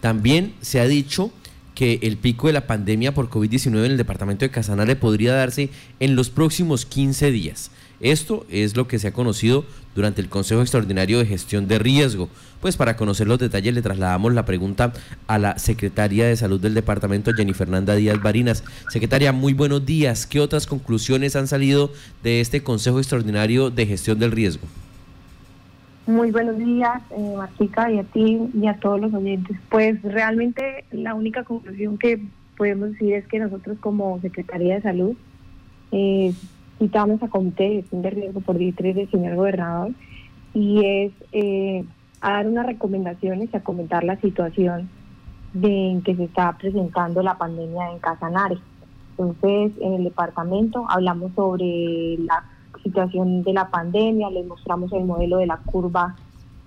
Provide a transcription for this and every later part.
También se ha dicho que el pico de la pandemia por COVID-19 en el departamento de Casanare podría darse en los próximos 15 días. Esto es lo que se ha conocido durante el Consejo Extraordinario de Gestión de Riesgo. Pues para conocer los detalles le trasladamos la pregunta a la Secretaria de Salud del Departamento, Jenny Fernanda Díaz Barinas. Secretaria, muy buenos días. ¿Qué otras conclusiones han salido de este Consejo Extraordinario de Gestión del Riesgo? Muy buenos días, eh, y a ti y a todos los oyentes. Pues realmente la única conclusión que podemos decir es que nosotros como Secretaría de Salud eh, citamos a comité gestión de riesgo por directriz del señor gobernador y es eh, a dar unas recomendaciones y a comentar la situación de, en que se está presentando la pandemia en Casanare. Entonces, en el departamento hablamos sobre la situación de la pandemia, les mostramos el modelo de la curva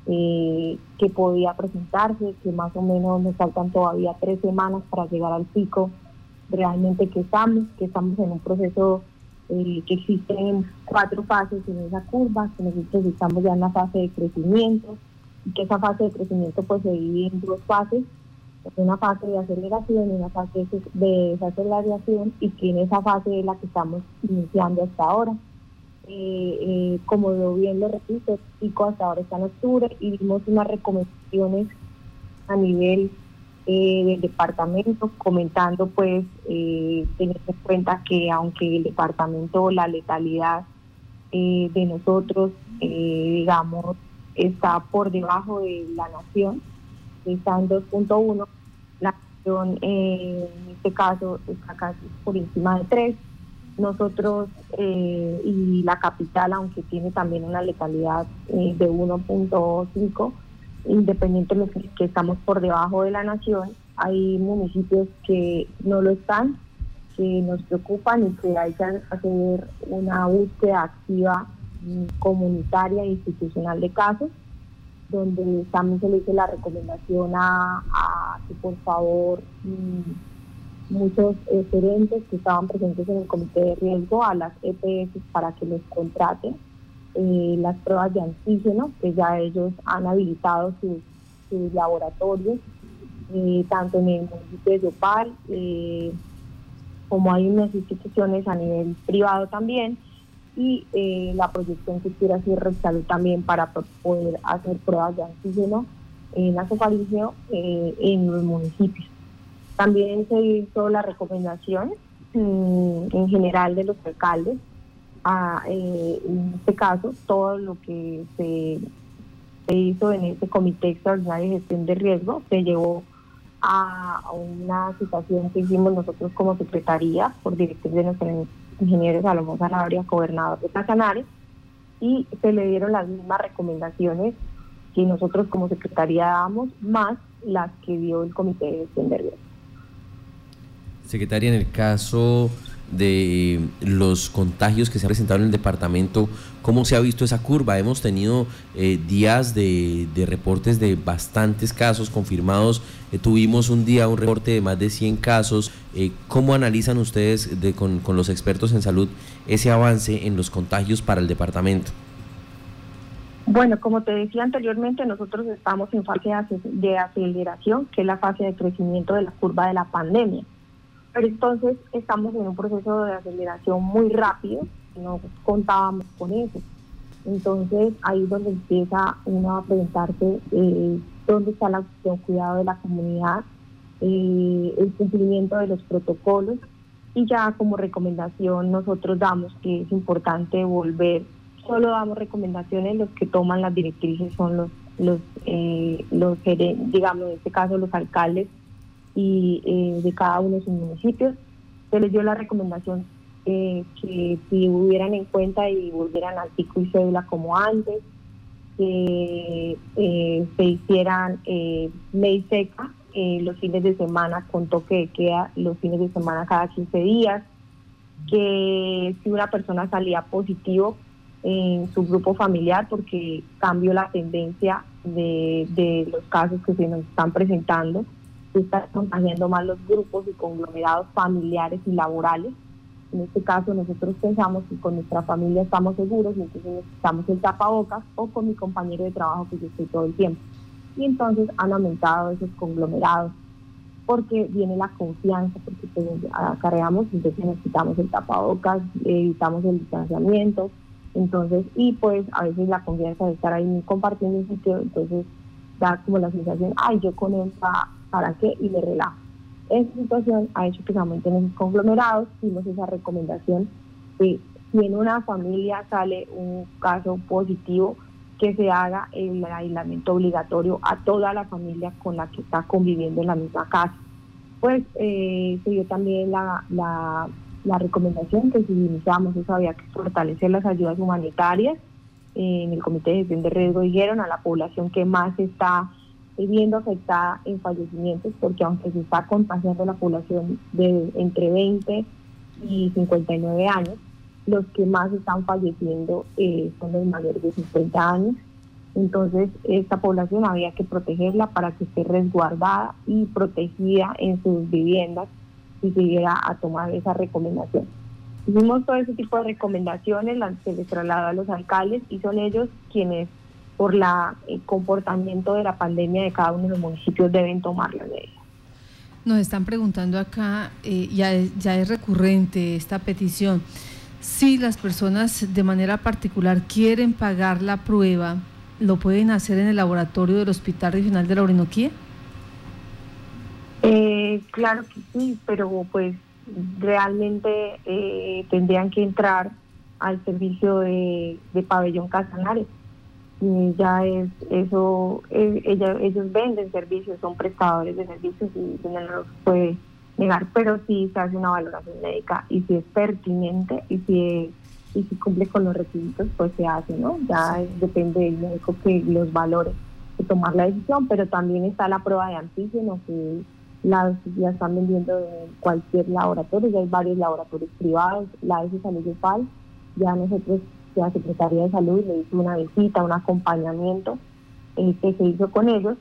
eh, que podía presentarse, que más o menos nos faltan todavía tres semanas para llegar al pico realmente que estamos, que estamos en un proceso eh, que existen cuatro fases en esa curva, que nosotros estamos ya en la fase de crecimiento, que esa fase de crecimiento pues se divide en dos fases, una fase de aceleración y una fase de desaceleración, y que en esa fase es la que estamos iniciando hasta ahora. Eh, eh, como bien lo repito, pico hasta ahora está en octubre y dimos unas recomendaciones a nivel eh, del departamento, comentando pues eh, tener en cuenta que aunque el departamento, la letalidad eh, de nosotros, digamos, está por debajo de la nación, está en 2.1, la nación en este caso está casi por encima de 3. Nosotros y la capital, aunque tiene también una letalidad de 1.5, independientemente de que estamos por debajo de la nación, hay municipios que no lo están, que nos preocupan y que hay que hacer una búsqueda activa mm, comunitaria e institucional de casos, donde también se le hizo la recomendación a, que por favor muchos gerentes que estaban presentes en el comité de riesgo a las EPS para que los contraten eh, las pruebas de antígeno, que ya ellos han habilitado sus, laboratorios, eh, tanto en el municipio de Yopal, eh, como hay unas instituciones a nivel privado también, y la proyección que quiere hacer Salud también para poder hacer pruebas de antígeno en nasofaringeo en los municipios. También se hizo la recomendación mm, en general de los alcaldes eh, en este caso, todo lo que se, hizo en este comité extraordinario de gestión de riesgo se llevó a una situación que hicimos nosotros como secretaría por directriz de nuestro ingeniero Salomón Sanabria, gobernador de Casanare, y se le dieron las mismas recomendaciones que nosotros como secretaría damos, más las que dio el comité de gestión de riesgo. Secretaria, en el caso de los contagios que se han presentado en el departamento, ¿cómo se ha visto esa curva? Hemos tenido eh, días de, reportes de bastantes casos confirmados, eh, tuvimos un día un reporte de más de 100 casos. Eh, ¿Cómo analizan ustedes de, con los expertos en salud ese avance en los contagios para el departamento? Bueno, como te decía anteriormente, nosotros estamos en fase de aceleración, que es la fase de crecimiento de la curva de la pandemia. Pero entonces estamos en un proceso de aceleración muy rápido, no contábamos con eso. Entonces ahí es donde empieza uno a preguntarse eh, dónde está la acción cuidado de la comunidad, eh, el cumplimiento de los protocolos y ya como recomendación nosotros damos que es importante volver, solo damos recomendaciones, los que toman las directrices son los, los, eh, los digamos en este caso los alcaldes y eh, de cada uno de sus municipios. Se les dio la recomendación eh, que si hubieran en cuenta y volvieran al pico y cédula como antes, que eh, se hicieran ley seca los fines de semana con toque de queda los fines de semana cada 15 días, que si una persona salía positivo en su grupo familiar porque cambió la tendencia de, de los casos que se nos están presentando, se están contagiando más los grupos y conglomerados familiares y laborales. En este caso nosotros pensamos que con nuestra familia estamos seguros entonces necesitamos el tapabocas o con mi compañero de trabajo que yo estoy todo el tiempo. y entonces han aumentado esos conglomerados porque viene la confianza, porque pues, acarreamos, entonces necesitamos el tapabocas, evitamos el distanciamiento, entonces, y pues a veces la confianza de estar ahí compartiendo un sitio, entonces da como la sensación, ay, yo con él, ¿para qué? Y le relajo. Esta situación ha hecho que se aumenten esos conglomerados, hicimos esa recomendación de si en una familia sale un caso positivo, que se haga el aislamiento obligatorio a toda la familia con la que está conviviendo en la misma casa. Pues eh, se dio también la, la, recomendación que si iniciamos eso había que fortalecer las ayudas humanitarias. en el Comité de Gestión de Riesgo dijeron a la población que más está viendo afectada en fallecimientos, porque aunque se está contagiando la población de entre 20 y 59 años, los que más están falleciendo eh, son los mayores de 50 años. Entonces, esta población había que protegerla para que esté resguardada y protegida en sus viviendas y se llegara a tomar esa recomendación. Hicimos todo ese tipo de recomendaciones, las se les trasladó a los alcaldes y son ellos quienes, por el eh, comportamiento de la pandemia de cada uno de los municipios, deben tomar la ley. Nos están preguntando acá, eh, ya, ya es recurrente esta petición si las personas de manera particular quieren pagar la prueba, ¿lo pueden hacer en el laboratorio del Hospital Regional de la Orinoquía? Eh, claro que sí, pero pues realmente eh, tendrían que entrar al servicio de, pabellón Casanares. Y ya es eso, eh, ellos venden servicios, son prestadores de servicios y no los puede negar, pero sí se hace una valoración médica y si es pertinente y si, y si cumple con los requisitos, pues se hace, ¿no? Ya depende del médico que los valores de tomar la decisión, pero también está la prueba de antígeno que las ya están vendiendo en cualquier laboratorio, ya hay varios laboratorios privados, la S Salud Pal, ya nosotros, la Secretaría de Salud le hizo una visita, un acompañamiento eh, que se hizo con ellos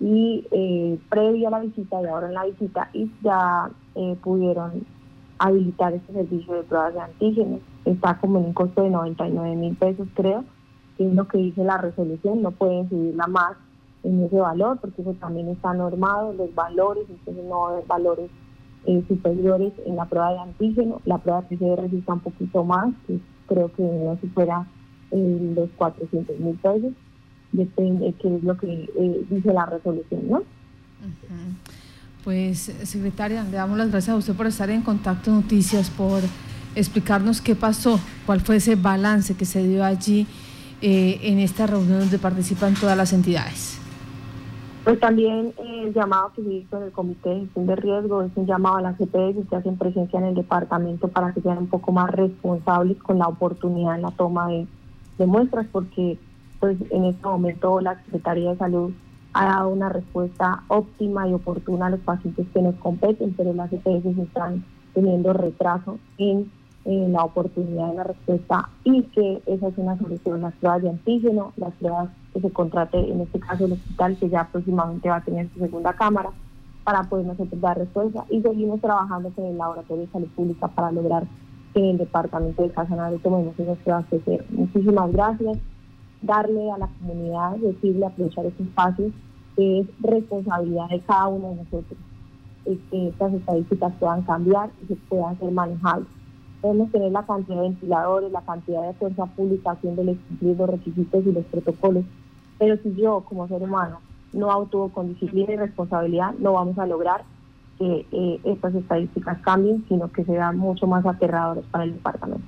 y eh, previo a la visita y ahora en la visita y ya eh, pudieron habilitar este servicio de pruebas de antígenos. Está como en un costo de 99 mil pesos creo, que es lo que dice la resolución, no pueden subirla más en ese valor porque eso también está normado, los valores, entonces no hay valores eh, superiores en la prueba de antígeno, la prueba de PCR está un poquito más, creo que no supera los 400 mil pesos depende qué es lo que eh, dice la resolución, ¿no? Pues, secretaria, le damos las gracias a usted por estar en Contacto Noticias, por explicarnos qué pasó, cuál fue ese balance que se dio allí eh, en esta reunión donde participan todas las entidades. Pues también eh, el llamado que se hizo en el Comité de Gestión de Riesgo es un llamado a las CPS que hacen presencia en el departamento para que sean un poco más responsables con la oportunidad en la toma de muestras, porque pues en este momento la Secretaría de Salud ha dado una respuesta óptima y oportuna a los pacientes que nos competen, pero las EPS están teniendo retraso en, la oportunidad de la respuesta y que esa es una solución, las pruebas de antígeno, las pruebas que se contrate, en este caso el hospital, que ya próximamente va a tener su segunda cámara, para poder nosotros dar respuesta. Y seguimos trabajando con el Laboratorio de Salud Pública para lograr que en el departamento de Casanare tomemos esas pruebas de Muchísimas gracias. Darle a la comunidad, decirle, aprovechar ese espacio, que es responsabilidad de cada uno de nosotros, que estas estadísticas puedan cambiar y se puedan ser manejables. Podemos tener la cantidad de ventiladores, la cantidad de fuerza pública haciéndoles cumplir los requisitos y los protocolos, pero si yo como ser humano no actúo con disciplina y responsabilidad, no vamos a lograr que eh, estas estadísticas cambien, sino que sean mucho más aterradoras para el departamento.